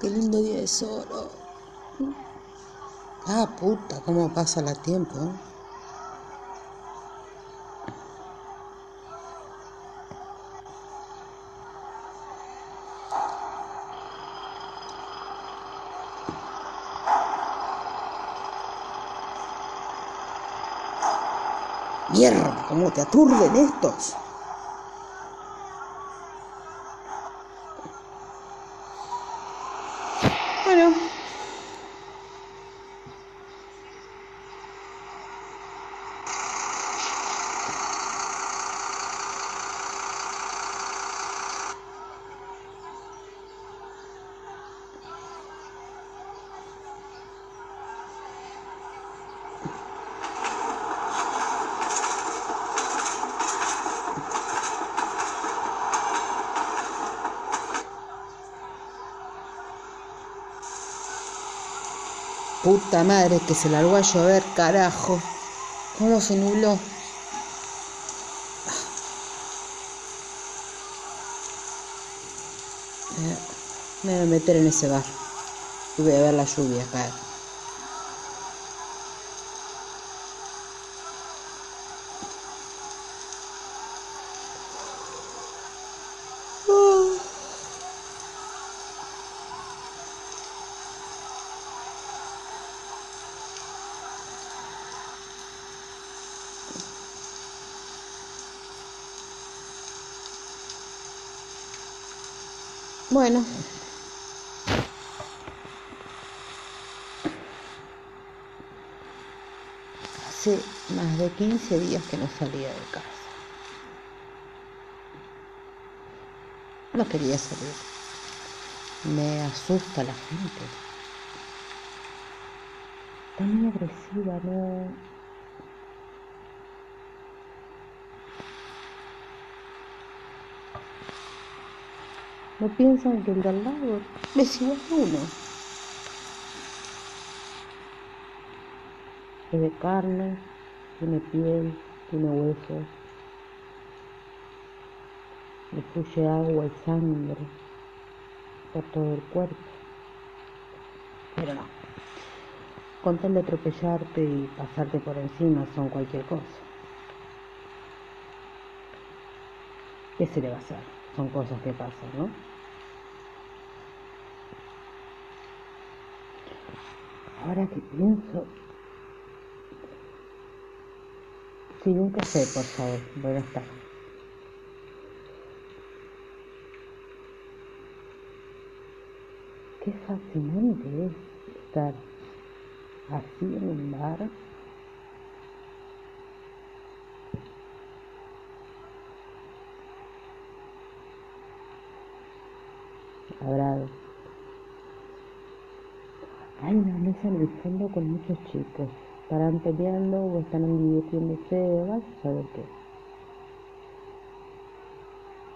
qué lindo día de sol. Ah, puta, cómo pasa el tiempo. ¿eh? Mierda, cómo te aturden estos. Bueno. Puta madre que se largó a llover, carajo. ¿Cómo se nubló? Me voy a meter en ese bar. Y voy a ver la lluvia caer. Bueno. Hace más de 15 días que no salía de casa. No quería salir. Me asusta la gente. Muy agresiva, no, No piensan que el de al lado es igual uno. Es de carne, tiene piel, tiene huesos, le fluye agua y sangre por todo el cuerpo. Pero no. Con tal de atropellarte y pasarte por encima son cualquier cosa. ¿Qué se le va a hacer? Son cosas que pasan, ¿no? Ahora que pienso... Sí, un café, por favor. Buenas tardes. Qué fascinante es estar así en un bar Abrado. Hay una mesa en el fondo con muchos chicos. Estarán peleando o están divirtiéndose, vas a saber qué.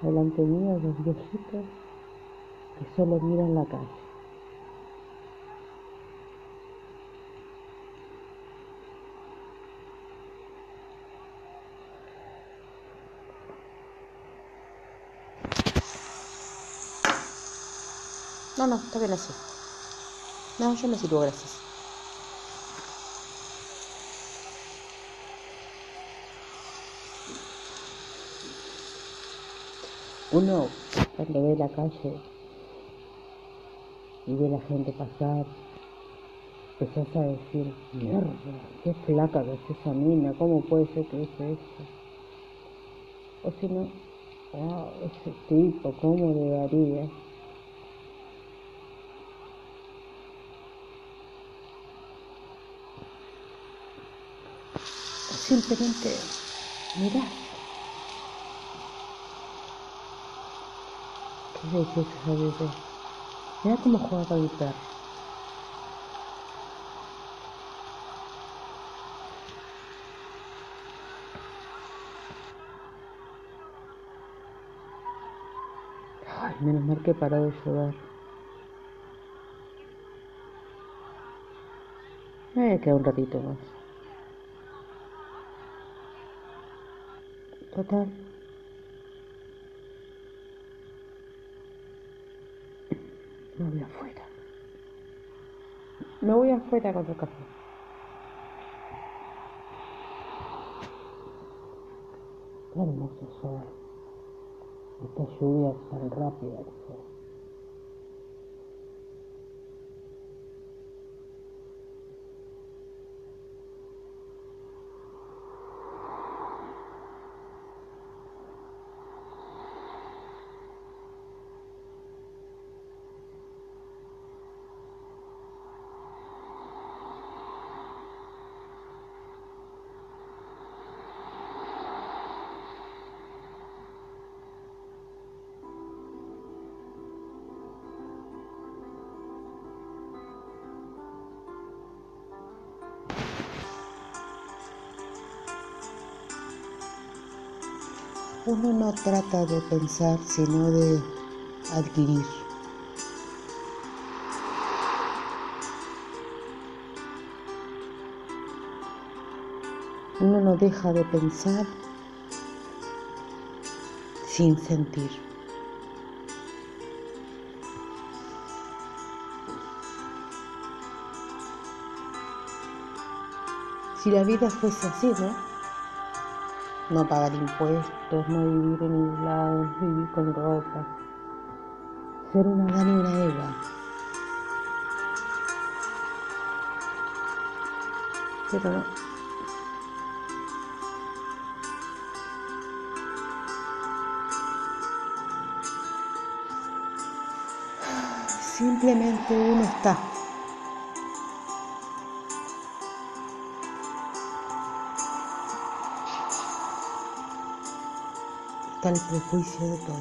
Delante mío dos viejitos que solo miran la calle. No, no, está bien así. No, yo me sirvo, gracias. Uno cuando ve la calle y ve la gente pasar, empezás a decir, mierda, qué flaca que es esa mina, ¿cómo puede ser que hice eso? O si no, wow, ese tipo, ¿cómo le daría? Simplemente mira Qué belleza bebé. Mira cómo juega el perro. Ay, menos mal que paró de llover. Me queda un ratito más. Total. No voy afuera. Me voy afuera con el café. Qué hermoso sol. Esta lluvia tan rápida Uno no trata de pensar, sino de adquirir. Uno no deja de pensar sin sentir. Si la vida fuese así, ¿no? No pagar impuestos, no vivir en un lado, vivir con ropa, ser una Dani y una Eva. Pero no. Simplemente uno está. El prejuicio de todos.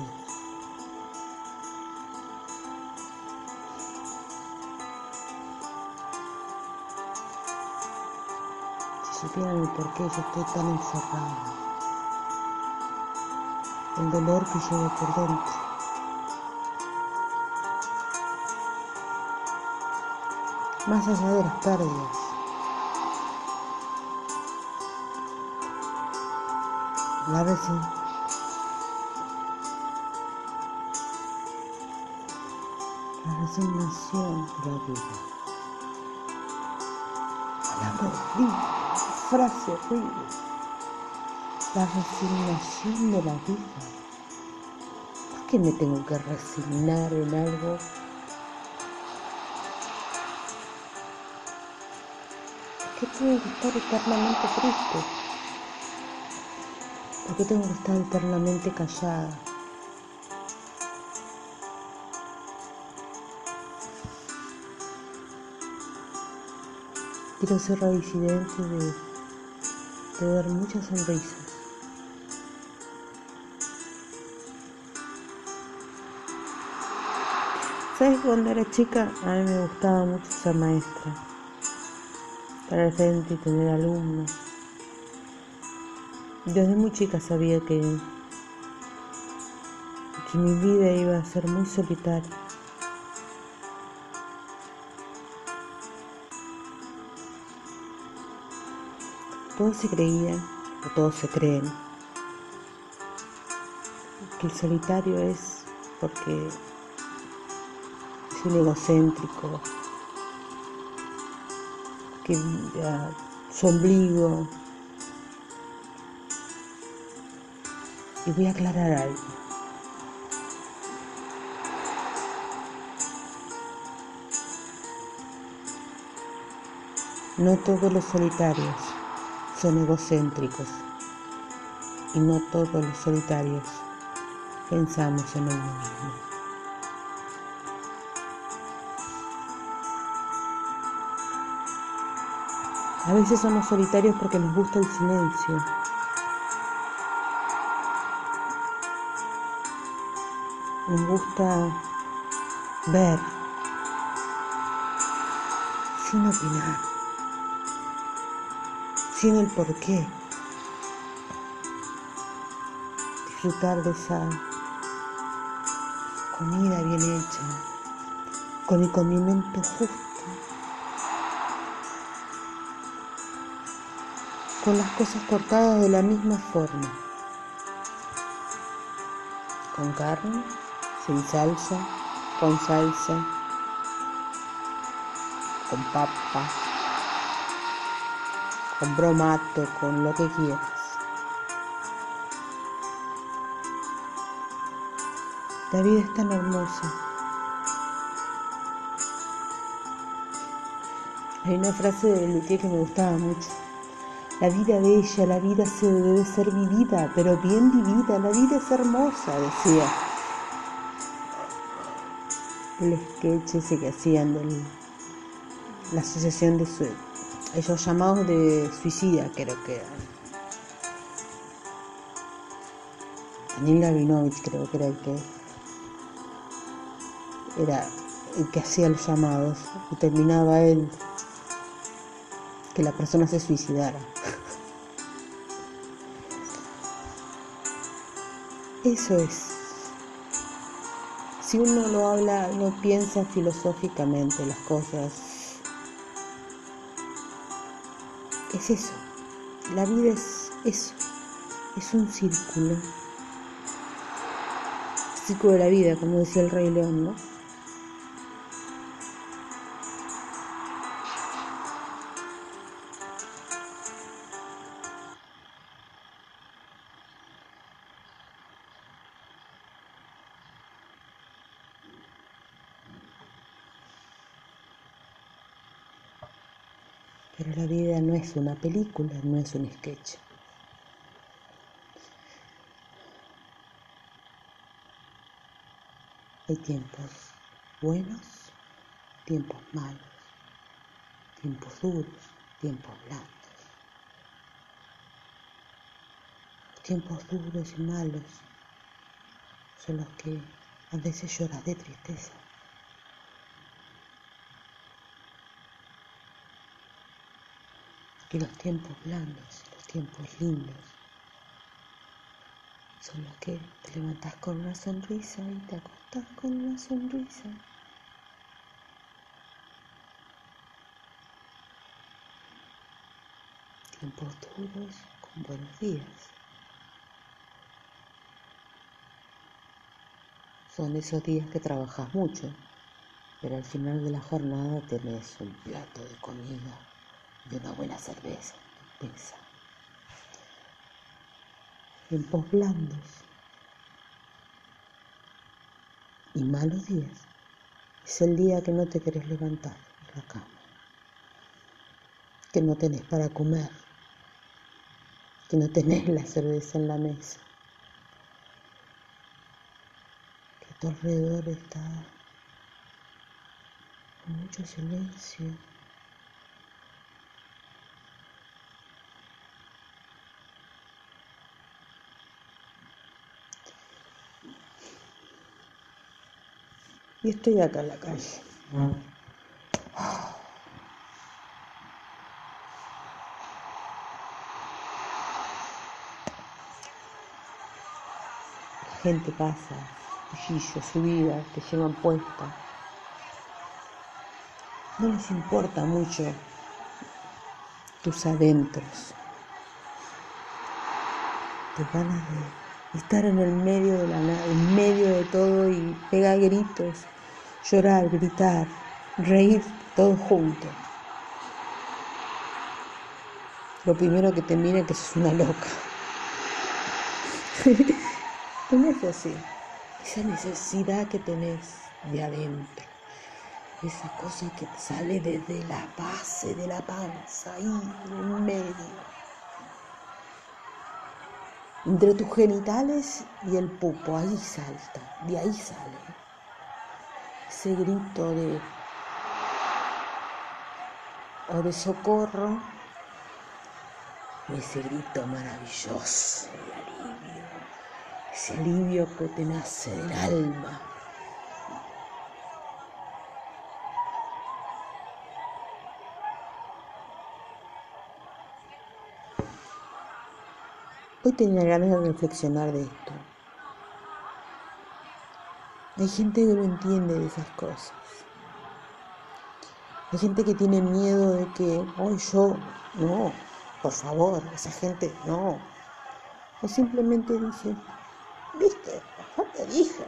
Si supieran el por qué yo estoy tan encerrado, el dolor que llevo por dentro. Más allá de las pérdidas, la vecina resignación de la vida. Palabra horrible, frase horrible. La resignación de la vida. ¿Por qué me tengo que resignar en algo? ¿Por qué tengo que estar eternamente triste? ¿Por qué tengo que estar eternamente callada? Quiero ser reincidente de, de dar muchas sonrisas. ¿Sabes? Cuando era chica a mí me gustaba mucho ser maestra. Estar al frente y tener alumnos. Desde muy chica sabía que, que mi vida iba a ser muy solitaria. Todos se creían, o todos se creen, que el solitario es porque es un egocéntrico, que uh, su ombligo. Y voy a aclarar algo. No todos los solitarios son egocéntricos y no todos los solitarios pensamos en uno mismo. A veces somos solitarios porque nos gusta el silencio. Nos gusta ver sin opinar sin el porqué. Disfrutar de esa comida bien hecha, con el condimento justo, con las cosas cortadas de la misma forma, con carne, sin salsa, con salsa, con papa, con bromato, con lo que quieras. La vida es tan hermosa. Hay una frase de Luthier que me gustaba mucho. La vida bella, la vida se debe ser vivida, pero bien vivida. La vida es hermosa, decía. El sketch ese que hacían de la asociación de su, esos llamados de suicida, creo que eran. Daniel Gavinovich creo que era el que era el que hacía los llamados y terminaba él que la persona se suicidara. Eso es. Si uno lo habla, no piensa filosóficamente las cosas. Es eso. La vida es eso. Es un círculo. Círculo de la vida, como decía el rey león, ¿no? Pero la vida no es una película, no es un sketch. Hay tiempos buenos, tiempos malos, tiempos duros, tiempos blandos. Tiempos duros y malos son los que a veces lloras de tristeza. Y los tiempos blandos, los tiempos lindos, son los que te levantas con una sonrisa y te acostás con una sonrisa. Tiempos duros con buenos días. Son esos días que trabajas mucho, pero al final de la jornada tenés un plato de comida y una buena cerveza pesa. Tiempos blandos y malos días. Es el día que no te querés levantar de la cama, que no tenés para comer, que no tenés la cerveza en la mesa, que a tu alrededor está mucho silencio. Y estoy acá en la calle. La gente pasa, cuchillos, su vida, te llevan puesta. No les importa mucho tus adentros. Te ganas de estar en el medio de la nada, en medio de todo y pegar gritos, llorar, gritar, reír, todo junto. Lo primero que te mira es que sos una loca. tenés así, esa necesidad que tenés de adentro, esa cosa que sale desde la base de la panza, ahí en medio entre tus genitales y el pupo, ahí salta, de ahí sale ese grito de o de socorro ese grito maravilloso de alivio, ese alivio que te nace del alma. Hoy tenía ganas de reflexionar de esto. Hay gente que no entiende de esas cosas. Hay gente que tiene miedo de que, hoy yo, no, por favor, esa gente, no. O simplemente dice, viste, yo te dije,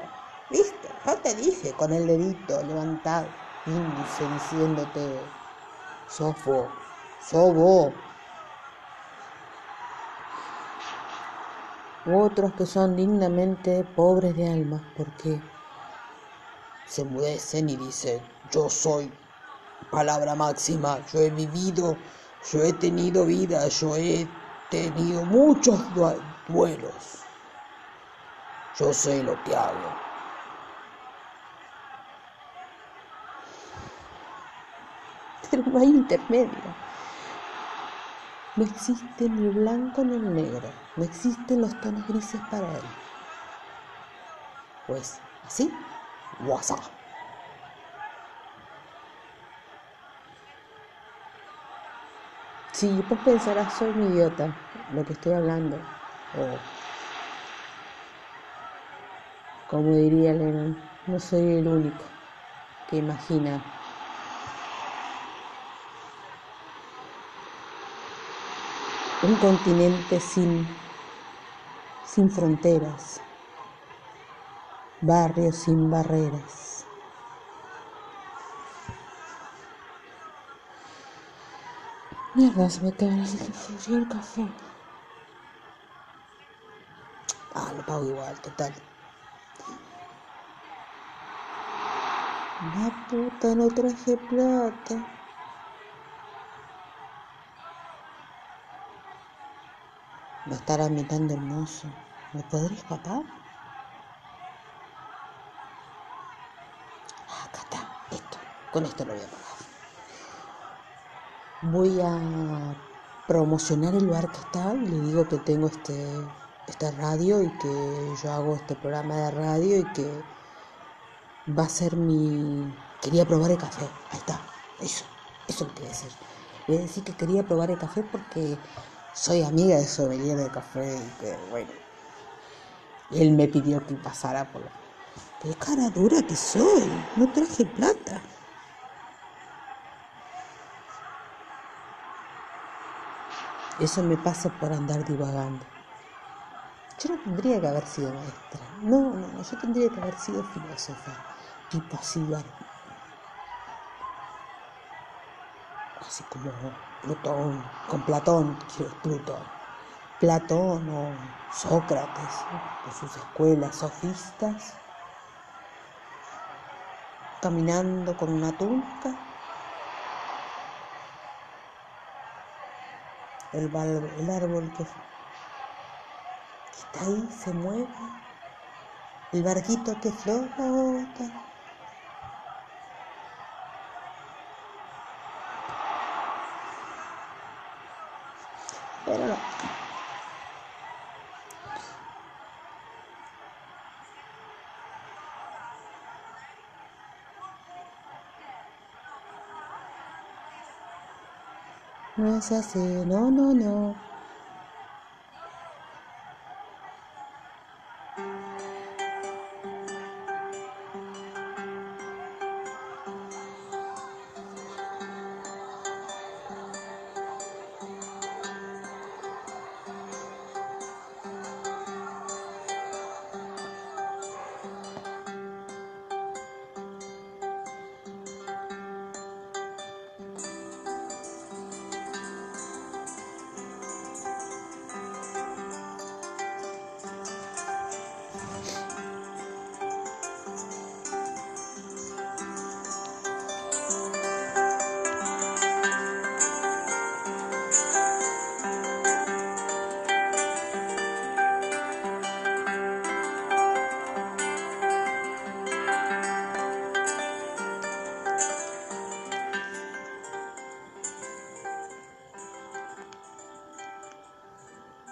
viste, yo te dije, con el dedito levantado, índice diciéndote, sos vos, sos vos. Otros que son dignamente pobres de alma, porque se mudecen y dicen, yo soy palabra máxima, yo he vivido, yo he tenido vida, yo he tenido muchos duelos, yo sé lo que hago. pero no hay intermedio. No existe ni el blanco ni el negro, no existen los tonos grises para él. Pues así, WhatsApp. Sí, pues pensarás, soy un idiota, lo que estoy hablando. Como diría Lennon, no soy el único que imagina un continente sin, sin fronteras, barrios sin barreras. Mierda, se me queda el café. Ah, lo pago igual, total. La puta, no traje plata. Va a estar ambientando hermoso. ¿Me podría escapar? Con esto lo voy a pagar. Voy a promocionar el lugar que está le digo que tengo este, esta radio y que yo hago este programa de radio y que va a ser mi... Quería probar el café. Ahí está. Eso. Eso lo quería decir. Voy a decir que quería probar el café porque soy amiga de sommelier de café y que, bueno, él me pidió que pasara por la... Qué cara dura que soy, no traje plata. Eso me pasa por andar divagando. Yo no tendría que haber sido maestra. No, no, no, yo tendría que haber sido filósofa. Tipo así, así como Plutón, con Platón, quiero Plutón, Platón o Sócrates, de sus escuelas sofistas, caminando con una túnica, el, árbol que, que está ahí se mueve, el barquito que flota. No es así, no, no, no.